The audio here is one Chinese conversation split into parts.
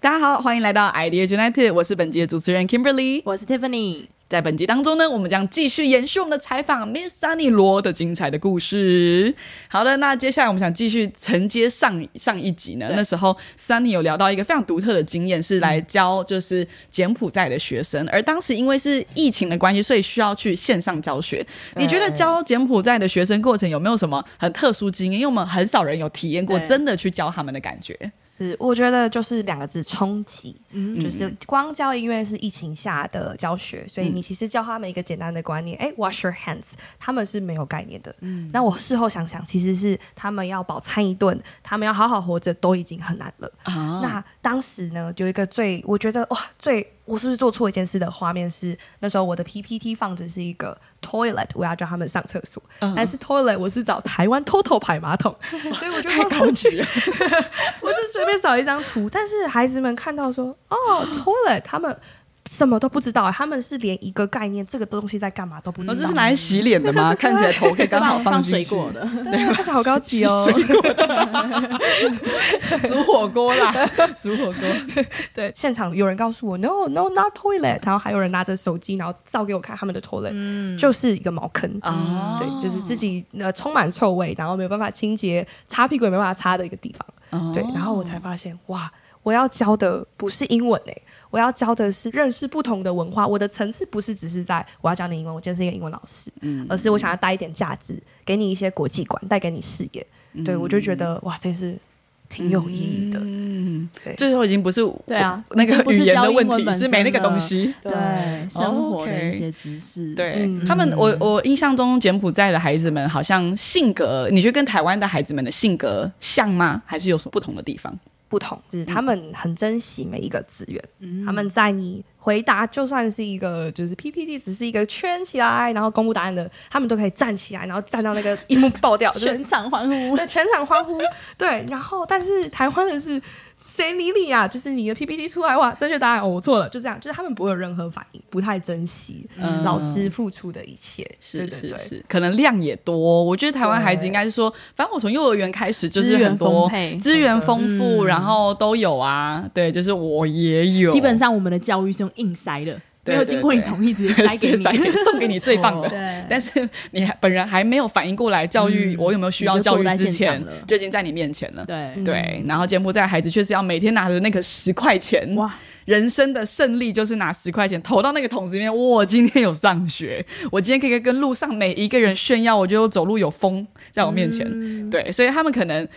大家好，欢迎来到 Idea United，我是本集的主持人 Kimberly，我是 Tiffany。在本集当中呢，我们将继续延续我们的采访 Miss Sunny 罗的精彩的故事。好的，那接下来我们想继续承接上上一集呢，那时候 Sunny 有聊到一个非常独特的经验，是来教就是柬埔寨的学生，而当时因为是疫情的关系，所以需要去线上教学。你觉得教柬埔寨的学生过程有没有什么很特殊经验？因为我们很少人有体验过真的去教他们的感觉。是，我觉得就是两个字冲击，就是光教音乐是疫情下的教学，所以你其实教他们一个简单的观念，哎，wash your hands，他们是没有概念的。嗯，那我事后想想，其实是他们要饱餐一顿，他们要好好活着，都已经很难了。啊，那当时呢，有一个最我觉得哇，最我是不是做错一件事的画面是，那时候我的 PPT 放着是一个。Toilet，我要叫他们上厕所，但是 Toilet 我是找台湾 Total 牌马桶，所以我就太高级了，我就随便找一张图，但是孩子们看到说，哦，Toilet，他们。什么都不知道，他们是连一个概念，这个东西在干嘛都不知道。这是拿来洗脸的吗？看起来头可以刚好放水果的，对，看起来好高级哦。煮火锅啦，煮火锅。对，现场有人告诉我，no no not toilet，然后还有人拿着手机，然后照给我看他们的 toilet，嗯，就是一个茅坑啊，对，就是自己呃充满臭味，然后没有办法清洁，擦屁股也没办法擦的一个地方。对，然后我才发现，哇，我要教的不是英文诶。我要教的是认识不同的文化，我的层次不是只是在我要教你英文，我今天是一个英文老师，嗯，而是我想要带一点价值，给你一些国际观，带给你视野，对我就觉得哇，这是挺有意义的，嗯，对，最后已经不是对啊，那个语言的问题是没那个东西，对，生活的一些知识，对他们，我我印象中柬埔寨的孩子们好像性格，你觉得跟台湾的孩子们的性格像吗？还是有什么不同的地方？不同，就是他们很珍惜每一个资源。他们在你回答就算是一个，就是 PPT 只是一个圈起来，然后公布答案的，他们都可以站起来，然后站到那个荧幕爆掉，全场欢呼，对，全场欢呼，对。然后，但是台湾的是。谁理你啊？就是你的 PPT 出来哇，正确答案哦，我错了，就这样，就是他们不会有任何反应，不太珍惜老师付出的一切，是是是，可能量也多。我觉得台湾孩子应该是说，反正我从幼儿园开始就是很多资源丰富，然后都有啊，对，就是我也有。基本上我们的教育是用硬塞的。没有经过你同意，直接塞给你，送给你最棒的。对，但是你本人还没有反应过来，教育我有没有需要教育之前，就已经在你面前了。对对，然后柬埔寨孩子确实要每天拿着那个十块钱，哇，人生的胜利就是拿十块钱投到那个桶子里面。我今天有上学，我今天可以跟路上每一个人炫耀，我就走路有风在我面前。对，所以他们可能。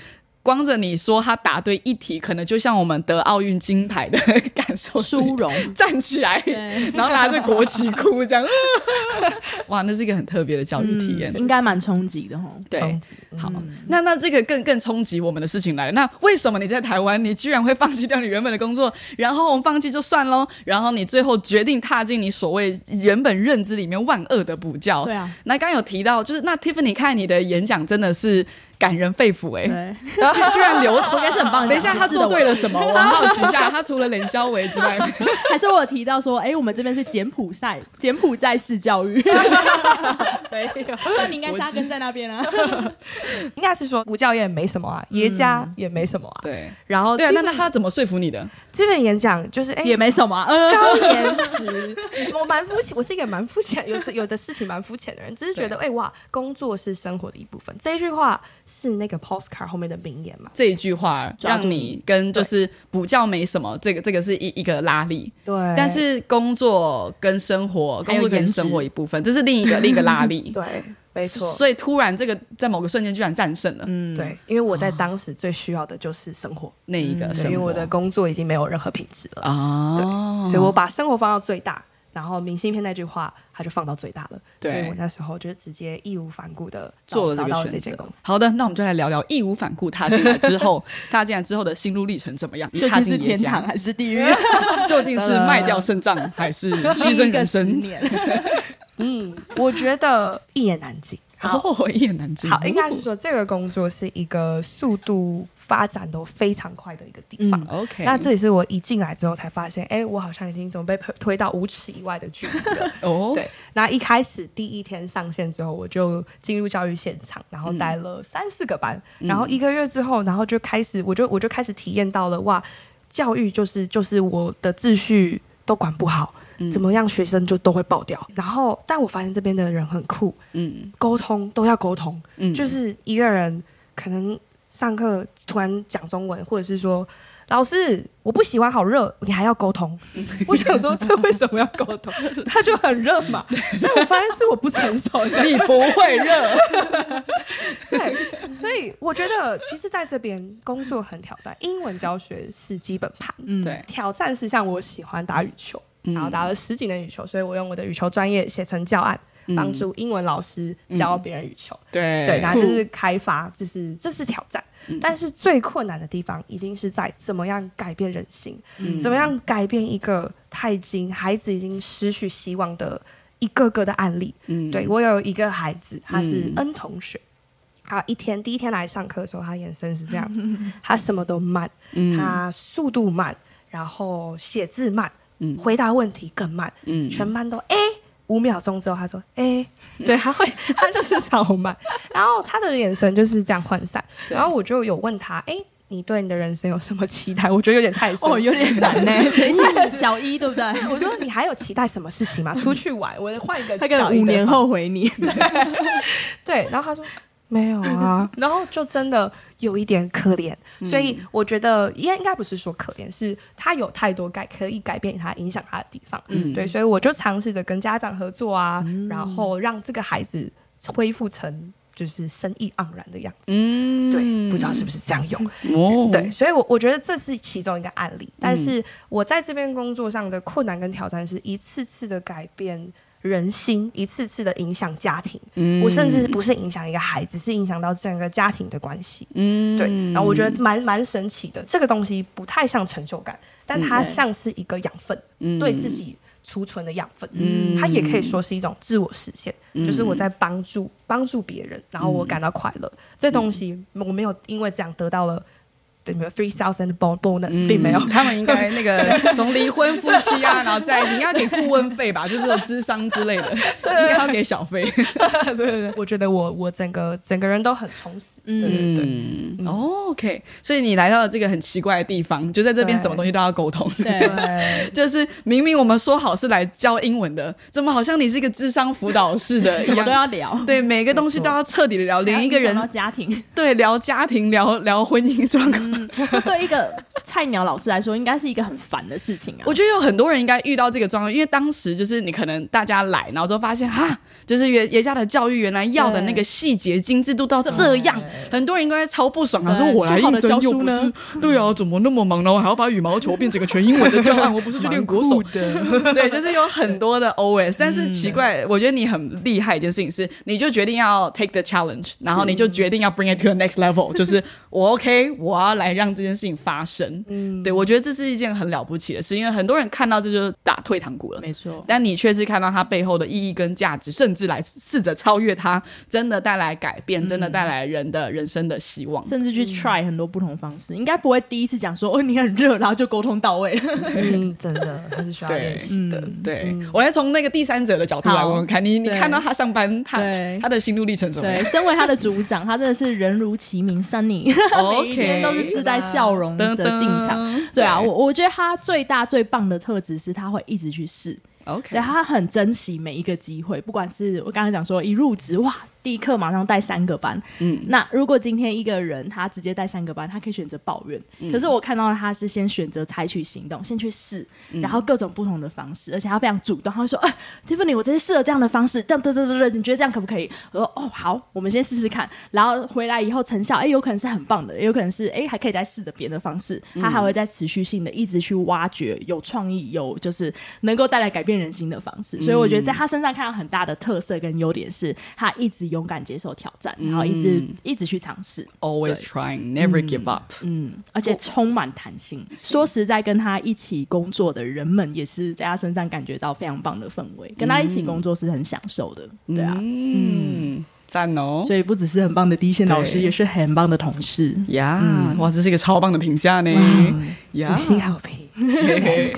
光着你说他答对一题，可能就像我们得奥运金牌的感受，殊荣，站起来，然后拿着国旗哭，这样，哇，那是一个很特别的教育体验，应该蛮冲击的哈。对，好，那那这个更更冲击我们的事情来了。那为什么你在台湾，你居然会放弃掉你原本的工作，然后我们放弃就算喽，然后你最后决定踏进你所谓原本认知里面万恶的补教？对啊，那刚有提到，就是那 Tiffany 看你的演讲真的是。感人肺腑哎，居然留，应该是很棒。等一下，他做对了什么？我好奇一下，他除了冷肖维之外，还是我有提到说，哎，我们这边是柬埔寨，柬埔寨式教育。没有，那你应该扎根在那边啊。应该是说补教也没什么啊，爷家也没什么啊。对，然后对啊，那那他怎么说服你的？基本演讲就是哎，也没什么，高颜值。我蛮肤浅，我是一个蛮肤浅，有时有的事情蛮肤浅的人，只是觉得哎哇，工作是生活的一部分。这一句话。是那个 postcard 后面的名言嘛？这一句话让你跟就是补教没什么，这个这个是一一个拉力。对，但是工作跟生活，工作跟生活一部分，这是另一个 另一个拉力。对，没错。所以突然这个在某个瞬间居然战胜了。嗯，对，因为我在当时最需要的就是生活那一个，因为我的工作已经没有任何品质了啊。对，所以我把生活放到最大。然后明信片那句话，他就放到最大了。对所以我那时候就直接义无反顾的做了这个选择。好的，那我们就来聊聊义无反顾踏进来之后，踏进来之后的心路历程怎么样？究竟是天堂还是地 狱？究竟是卖掉肾脏还是牺牲人生？嗯，我觉得一言难尽。哦，一言难尽。好，应该是说这个工作是一个速度发展都非常快的一个地方。嗯，OK。那这也是我一进来之后才发现，哎，我好像已经怎么被推到五尺以外的距离了。哦，对。那一开始第一天上线之后，我就进入教育现场，然后带了三四个班，然后一个月之后，然后就开始，我就我就开始体验到了，哇，教育就是就是我的秩序都管不好。怎么样，学生就都会爆掉。然后，但我发现这边的人很酷，嗯，沟通都要沟通，嗯，就是一个人可能上课突然讲中文，或者是说老师我不喜欢好热，你还要沟通。我想说这为什么要沟通？他就很热嘛。但我发现是我不成熟，你不会热。对，所以我觉得其实在这边工作很挑战。英文教学是基本盘，嗯，对，挑战是像我喜欢打羽球。然后打了十几年羽球，所以我用我的羽球专业写成教案，帮助英文老师教别人羽球。对对，那这是开发，这是这是挑战。但是最困难的地方，一定是在怎么样改变人心，怎么样改变一个太经孩子已经失去希望的一个个的案例。嗯，对我有一个孩子，他是 N 同学，他一天第一天来上课的时候，他眼神是这样，他什么都慢，他速度慢，然后写字慢。回答问题更慢，嗯，全班都哎，五秒钟之后他说哎，对，他会 他就是超慢，然后他的眼神就是这样涣散，然后我就有问他，哎，你对你的人生有什么期待？我觉得有点太哦，有点难。呢，小一对不对？我说你还有期待什么事情吗？出去玩，我换一个，他可能五年后回你，对，然后他说。没有啊，然后就真的有一点可怜，所以我觉得应应该不是说可怜，是他有太多改可以改变他、影响他的地方。嗯，对，所以我就尝试着跟家长合作啊，然后让这个孩子恢复成就是生意盎然的样子。嗯，对，不知道是不是这样用？哦，对，所以我我觉得这是其中一个案例，但是我在这边工作上的困难跟挑战是一次次的改变。人心一次次的影响家庭，我甚至不是影响一个孩子，是影响到整个家庭的关系。嗯，对。然后我觉得蛮蛮神奇的，这个东西不太像成就感，但它像是一个养分，对自己储存的养分。嗯，它也可以说是一种自我实现，就是我在帮助帮助别人，然后我感到快乐。这东西我没有因为这样得到了。对，没有 three thousand bonus，并没有。他们应该那个 从离婚夫妻啊，然后在一起，应该给顾问费吧，就是说智商之类的，应该要给小费。对对对，我觉得我我整个整个人都很充实。对对对，OK。所以你来到了这个很奇怪的地方，就在这边什么东西都要沟通。对，就是明明我们说好是来教英文的，怎么好像你是一个智商辅导室的，什么都要聊。对，每个东西都要彻底的聊，连一个人家庭，对，聊家庭，聊聊婚姻状况。嗯，这对一个菜鸟老师来说，应该是一个很烦的事情啊。我觉得有很多人应该遇到这个状况，因为当时就是你可能大家来，然后之后发现哈，就是原爷家的教育原来要的那个细节精致度到这样，很多人应该超不爽啊！说我来应征又不是，对啊，怎么那么忙，然后还要把羽毛球变成个全英文的教案？我不是去练国手 的，对，就是有很多的 OS。但是奇怪，我觉得你很厉害一件事情是，你就决定要 take the challenge，然后你就决定要 bring it to the next level，就是我 OK，我要。来让这件事情发生，嗯，对我觉得这是一件很了不起的事，因为很多人看到这就是打退堂鼓了，没错。但你却是看到它背后的意义跟价值，甚至来试着超越它，真的带来改变，真的带来人的人生的希望，甚至去 try 很多不同方式，应该不会第一次讲说哦你很热，然后就沟通到位。嗯，真的还是需要练习。的。对。我来从那个第三者的角度来问问看，你你看到他上班，他他的心路历程怎么样？身为他的组长，他真的是人如其名，Sunny，每一天都是。自带笑容的进场，对啊，我我觉得他最大最棒的特质是他会一直去试，OK，他很珍惜每一个机会，不管是我刚才讲说一入职哇。第一课马上带三个班，嗯，那如果今天一个人他直接带三个班，他可以选择抱怨，可是我看到他是先选择采取行动，先去试，然后各种不同的方式，而且他非常主动，他会说：“哎，Tiffany，我这次试了这样的方式，这样，对对对对，你觉得这样可不可以？”我说：“哦，好，我们先试试看。”然后回来以后成效，哎，有可能是很棒的，也有可能是哎，还可以再试着别的方式，他还会在持续性的一直去挖掘有创意、有就是能够带来改变人心的方式。所以我觉得在他身上看到很大的特色跟优点是，他一直勇敢接受挑战，然后一直一直去尝试，always trying, never give up。嗯，而且充满弹性。说实在，跟他一起工作的人们也是在他身上感觉到非常棒的氛围，跟他一起工作是很享受的。对啊，嗯。赞哦！所以不只是很棒的第一线老师，也是很棒的同事。呀，哇，这是一个超棒的评价呢！五，星好评。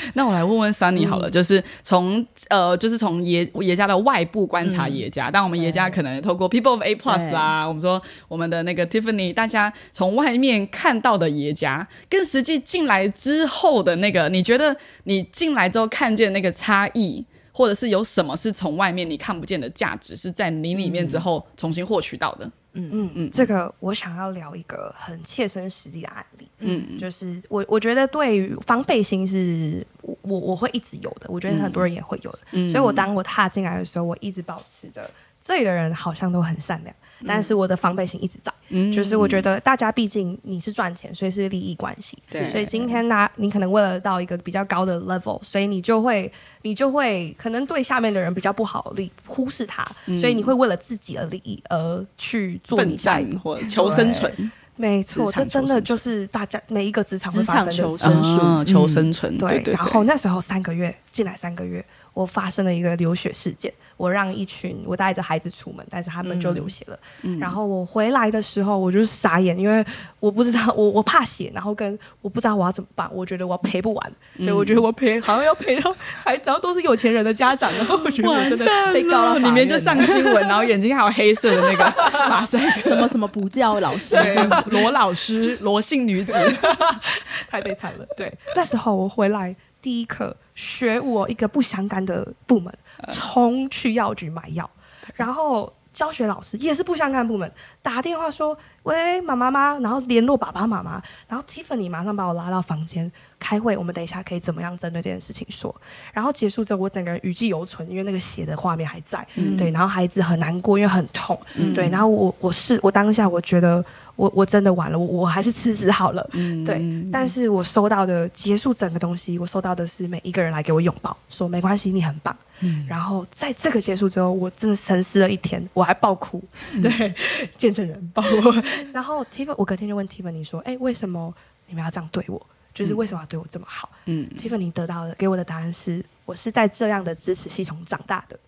那我来问问 Sunny 好了，就是从呃，就是从爷爷家的外部观察爷家，但我们爷家可能透过 People of A Plus 啦，我们说我们的那个 Tiffany，大家从外面看到的爷家，跟实际进来之后的那个，你觉得你进来之后看见那个差异？或者是有什么是从外面你看不见的价值，是在你里面之后重新获取到的？嗯嗯，这个我想要聊一个很切身实际的案例。嗯，就是我我觉得对于防备心是我我我会一直有的，我觉得很多人也会有的。嗯所以我当我踏进来的时候，我一直保持着这里的人好像都很善良，但是我的防备心一直在。嗯就是我觉得大家毕竟你是赚钱，所以是利益关系。对所以今天呢，你可能为了到一个比较高的 level，所以你就会你就会可能对下面的人比较不好利忽视他，所以你会为了自己的利益而去做奋你下一步。战或求生存，没错，这真的就是大家每一个职场会职发生的事场求生情。嗯，求生存，对对，对。然后那时候三个月进来三个月，我发生了一个流血事件。我让一群我带着孩子出门，但是他们就流血了。然后我回来的时候，我就是傻眼，因为我不知道我我怕血，然后跟我不知道我要怎么办。我觉得我赔不完，对我觉得我赔好像要赔到还，然后都是有钱人的家长，然后我觉得我真的被告到法里面就上新闻，然后眼睛还有黑色的那个 马赛克，什么什么补教老师，对，罗老师，罗姓女子，太悲惨了。对，那时候我回来第一课，学我一个不相干的部门冲去药局买药，然后教学老师也是不相干部门打电话说：“喂，妈妈妈。”然后联络爸爸妈妈，然后 Tiffany 马上把我拉到房间开会，我们等一下可以怎么样针对这件事情说。然后结束之后，我整个人余悸犹存，因为那个血的画面还在。对，然后孩子很难过，因为很痛。对，然后我我是我当下我觉得我我真的完了，我我还是辞职好了。嗯对，但是我收到的结束整个东西，我收到的是每一个人来给我拥抱，说没关系，你很棒。然后在这个结束之后，我真的沉思了一天，我还爆哭，对，见证人爆我。然后 Tiffany，我隔天就问 Tiffany 说，哎，为什么你们要这样对我？就是为什么要对我这么好？嗯 Tiffany 得到的给我的答案是，我是在这样的支持系统长大的，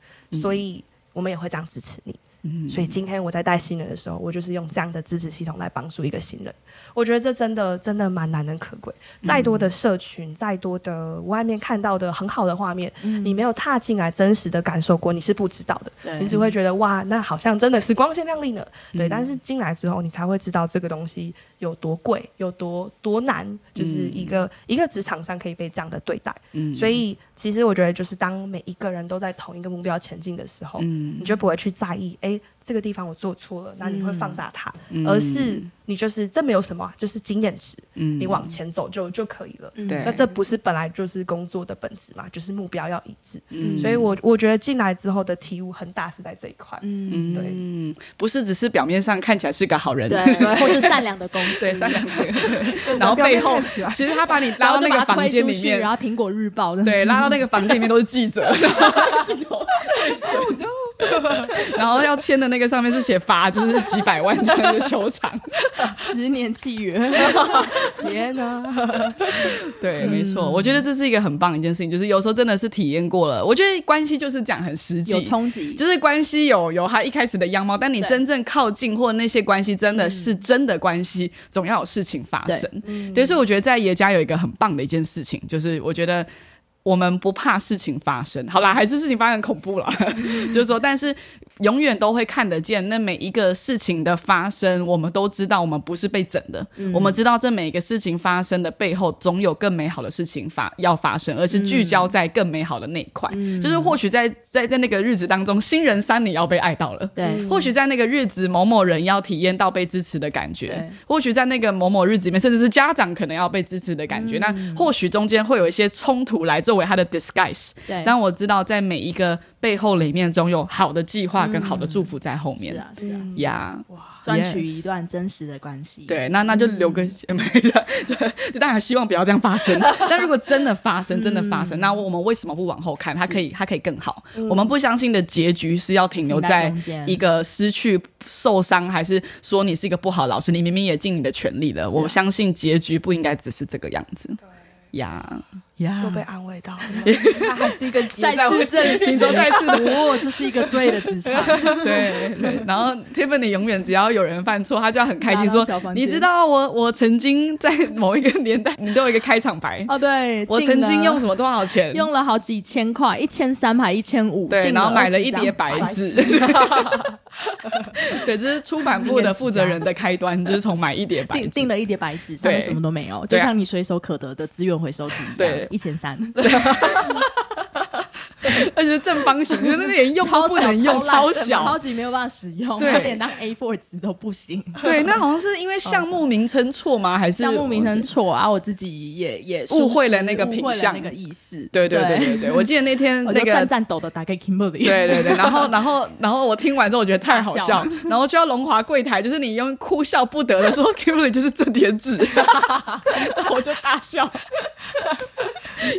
所以我们也会这样支持你。嗯所以今天我在带新人的时候，我就是用这样的支持系统来帮助一个新人。我觉得这真的真的蛮难能可贵。再多的社群，再多的外面看到的很好的画面，你没有踏进来真实的感受过，你是不知道的。你只会觉得哇，那好像真的是光鲜亮丽呢。对，但是进来之后，你才会知道这个东西有多贵，有多多难，就是一个、一个职场上可以被这样的对待。嗯所以其实我觉得，就是当每一个人都在同一个目标前进的时候，嗯。你就不会去在意，哎，这个地方我做错了，那你会放大它，嗯。而是你就是这没有什么啊，就是经验值，嗯。你往前走就就可以了。对。那这不是本来就是工作的本质嘛？就是目标要一致。嗯。所以我我觉得进来之后的体悟很大是在这一块。嗯，对。嗯，不是只是表面上看起来是个好人，对，或是善良的公司，对，善良的，然后背后其实他把你拉到那个房间里面。然，后苹果日报的，对，拉到那个房间里面都是记者，然后要签的那个上面是写罚，就是几百万这样的球场。十年契约，天哪！对，没错，我觉得这是一个很棒的一件事情，就是有时候真的是体验过了。我觉得关系就是讲很实际，有冲击，就是关系有有它一开始的样貌，但你真正靠近或那些关系真的是真的关系，总要有事情发生。对，所以我觉得在爷家有一个很棒的一件事情，就是我觉得。我们不怕事情发生，好啦，还是事情发生很恐怖啦。就是说，但是永远都会看得见那每一个事情的发生，我们都知道我们不是被整的，我们知道这每一个事情发生的背后，总有更美好的事情发要发生，而是聚焦在更美好的那一块。就是或许在在在那个日子当中，新人三你要被爱到了，对，或许在那个日子，某某人要体验到被支持的感觉。对；或许在那个某某日子里面，甚至是家长可能要被支持的感觉。那或许中间会有一些冲突来作为他的 disguise。对，但我知道，在每一个背后里面，总有好的计划跟好的祝福在后面。是啊，是啊，呀赚取一段真实的关系，对，那那就留个，没就当然希望不要这样发生。但如果真的发生，真的发生，那我们为什么不往后看？它可以，它可以更好。我们不相信的结局是要停留在一个失去、受伤，还是说你是一个不好老师？你明明也尽你的全力了。我相信结局不应该只是这个样子。呀呀又被安慰到了，他还是一个结再次证实，心中再次的哦，这是一个对的职场。对对，然后 Tiffany 永远只要有人犯错，他就要很开心拿 说到小房：“间。你知道我我曾经在某一个年代，你都有一个开场白，哦，对，我曾经用什么多少钱，用了好几千块，一千三还一千五，对，然后买了一叠白纸。对，这是出版部的负责人的开端，就是从买一叠白纸。订订了一叠白纸，上面什么都没有，就像你随手可得的资源回收机一样，对一千三，而且是正方形，就是连用都不能用，超小超。级没有办法使用，对它连当 A4 纸都不行。对，那好像是因为项目名称错吗？还是 项目名称？错啊，我自己也也误会了那个品相那个意思。对对对对对，我记得那天那个就战战抖的打给 Kimberly，对对对，然后然后然后我听完之后，我觉得太好笑笑，然后就要龙华柜台，就是你用哭笑不得的说 Kimberly 就是这叠纸，我就大笑。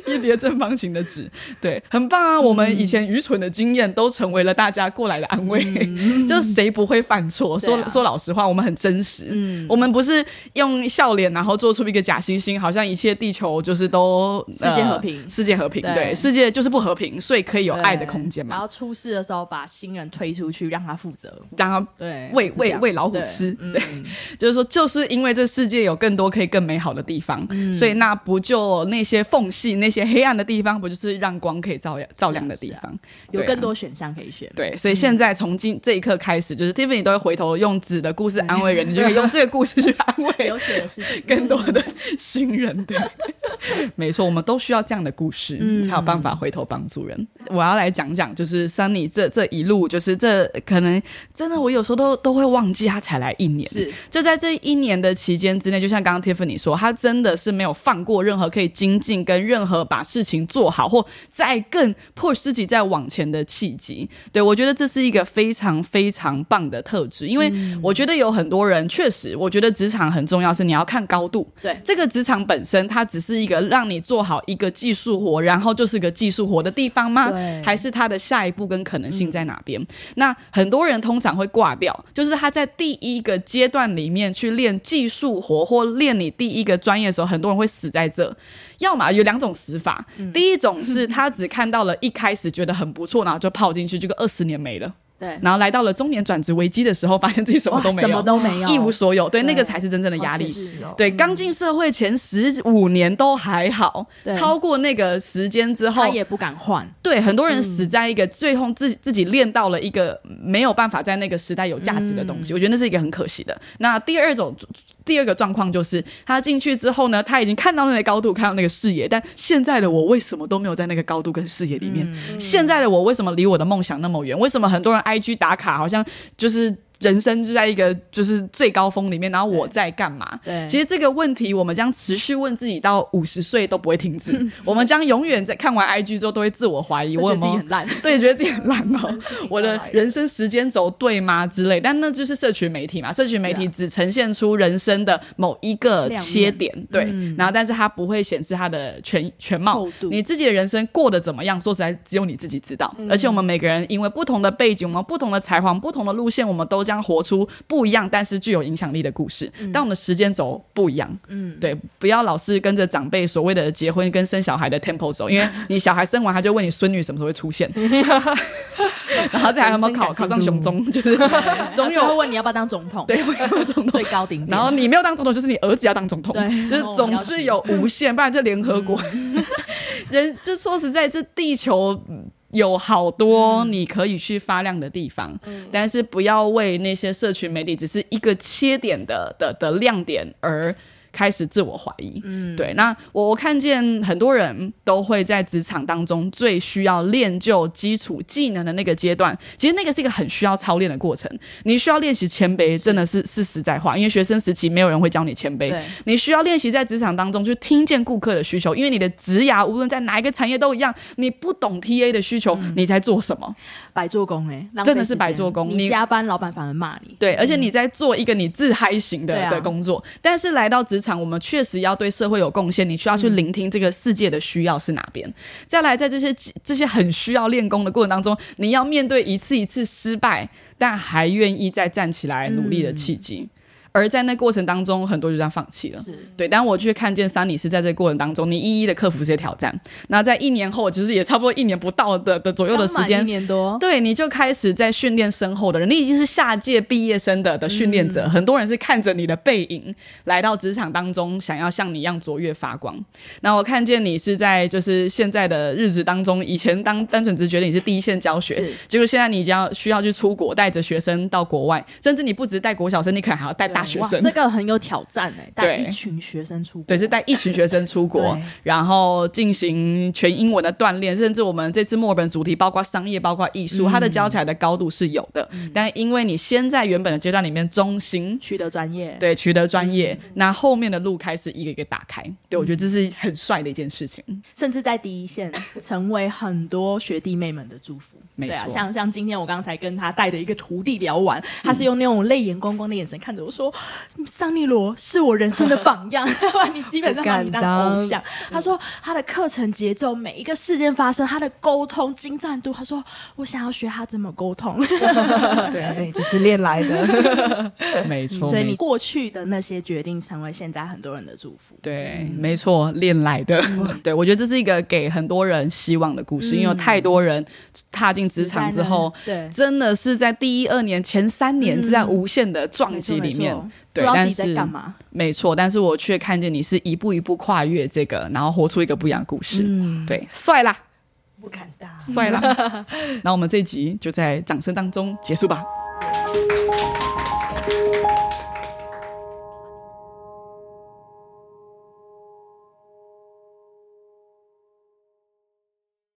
一叠正方形的纸，对，很棒啊！我们以前愚蠢的经验都成为了大家过来的安慰，就是谁不会犯错？说、啊说老实话，我们很真实，嗯，我们不是用笑脸然后做出一个假惺惺，好像一切地球就是都世界和平呃世界和平，对对，世界就是不和平，所以可以有爱的空间嘛然。后出事的时候把新人推出去，让他负责。让他对，喂喂喂老虎对吃，嗯对，就是说，就是因为这世界有更多可以更美好的地方，嗯所以那不就那些缝隙、那些黑暗的地方，不就是让光可以照亮照亮的地方？有更多选项可以选。对，所以现在从今这一刻开始，就是 Tiffany 都会回头用纸的故事安慰人，你就可以用这个故事去安慰 流血的事情更多的新人。对，没错，我们都需要这样的故事，嗯才有办法回头帮助人。我要来讲讲，就是 Sunny 这这一路，就是这可能真的，我有时候都都会忘记他才来一年，是就在这一年的期间之内，就像刚刚 Tiffany 说，他真的是没有放过任何可以精进跟任何把事情做好或再更 push 自己再往前的契机。对我觉得这是一个非常非常棒的特质，因为我觉得有很多人确实，我觉得职场很重要，是你要看高度。对这个职场本身，它只是一个让你做好一个技术活，然后就是个技术活的地方吗？还是它的下一步跟可能性在哪边？那很多人通常会挂掉，就是他在第一个阶段里面去练技术活或练你第一个专业的时候，很多人会死在这。要么有两种死法，第一种是他只看到了一开始觉得很不错，然后就泡进去，结果二十年没了。对，然后来到了中年转职危机的时候，发现自己什么都没有，什么都没有一无所有。对，对那个才是真正的压力。哦对，刚进社会前十五年都还好，超过那个时间之后他，也不敢换。对很多人死在一个、最后自自己练到了一个没有办法在那个时代有价值的东西，我觉得那是一个很可惜的。那第二种。第二个状况就是，他进去之后呢，他已经看到那个高度，看到那个视野，但现在的我为什么都没有在那个高度跟视野里面？现在的我为什么离我的梦想那么远？为什么很多人 IG 打卡好像就是人生就在一个就是最高峰里面，然后我在干嘛？对。其实这个问题我们将持续问自己到五十岁都不会停止，我们将永远在看完 IG 之后都会自我怀疑，我有己很烂，对，觉得自己很烂哦，我的人生时间轴对吗之类？但那就是社群媒体嘛，社群媒体只呈现出人生的某一个切点，对，然后但是它不会显示它的全全貌。你自己的人生过得怎么样？说实在，只有你自己知道。而且我们每个人因为不同的背景，我们不同的才华、不同的路线，我们都将活出不一样但是具有影响力的故事。但我们的时间轴不一样，嗯，对，不要老是跟着长辈所谓的结婚跟生小孩的 tempo 走，因为 你小孩生完，他就问你孙女什么时候会出现，然后再还有没有考考上雄中，就是总有会有问你要不要当总统，对，会有总统。最高顶点。然后你没有当总统，就是你儿子要当总统，对。就是总是有无限，不然就联合国。嗯。人就说实在，这地球嗯有好多你可以去发亮的地方，嗯但是不要为那些社群媒体只是一个切点的的的亮点而。开始自我怀疑，嗯，对。那我我看见很多人都会在职场当中最需要练就基础技能的那个阶段，其实那个是一个很需要操练的过程。你需要练习谦卑，真的是是实在话，因为学生时期没有人会教你谦卑。你需要练习在职场当中去听见顾客的需求，因为你的职涯无论在哪一个产业都一样，你不懂 TA 的需求，你在做什么？白做工哎，真的是白做工你你加班，老板反而骂你。对，而且你在做一个你自嗨型的、的工作，但是来到职场，我们确实要对社会有贡献，你需要去聆听这个世界的需要是哪边。再来，在这些这些很需要练功的过程当中，你要面对一次一次失败，但还愿意再站起来努力的契机。而在那过程当中，很多就这样放弃了。对，但我却看见桑尼是在这个过程当中，你一一的克服这些挑战。那在一年后，其实也差不多一年不到的的左右的时间，一年多，对，你就开始在训练身后的人，你已经是下届毕业生的的训练者。很多人是看着你的背影来到职场当中，想要像你一样卓越发光。那我看见你是在就是现在的日子当中，以前当单纯只觉得你是第一线教学，结果现在你已经要需要去出国，带着学生到国外，甚至你不只是带国小生，你可能还要带大学生。这个很有挑战哎，带一群学生出国，对，是带一群学生出国，然后进行全英文的锻炼，甚至我们这次墨尔本主题包括商业，包括艺术，它的教起来的高度是有的。但因为你先在原本的阶段里面中心取得专业，对，取得专业，那后面的路开始一个一个打开。对我觉得这是很帅的一件事情，甚至在第一线成为很多学弟妹们的祝福。对啊，像像今天我刚才跟他带的一个徒弟聊完，他是用那种泪眼光光的眼神看着我说：“桑尼罗是我人生的榜样，你基本上把你当偶像。”他说他的课程节奏，每一个事件发生，他的沟通精湛度，他说我想要学他怎么沟通。对对，就是练来的，没错。所以你过去的那些决定，成为现在很多人的祝福。对，没错，练来的。对我觉得这是一个给很多人希望的故事，因为有太多人踏进。职场之后，对，真的是在第一二年前三年是在无限的撞击里面，对，但是没错，但是我却看见你是一步一步跨越这个，然后活出一个不一样的故事，嗯，对，帅啦，不敢当，帅啦，那我们这集就在掌声当中结束吧。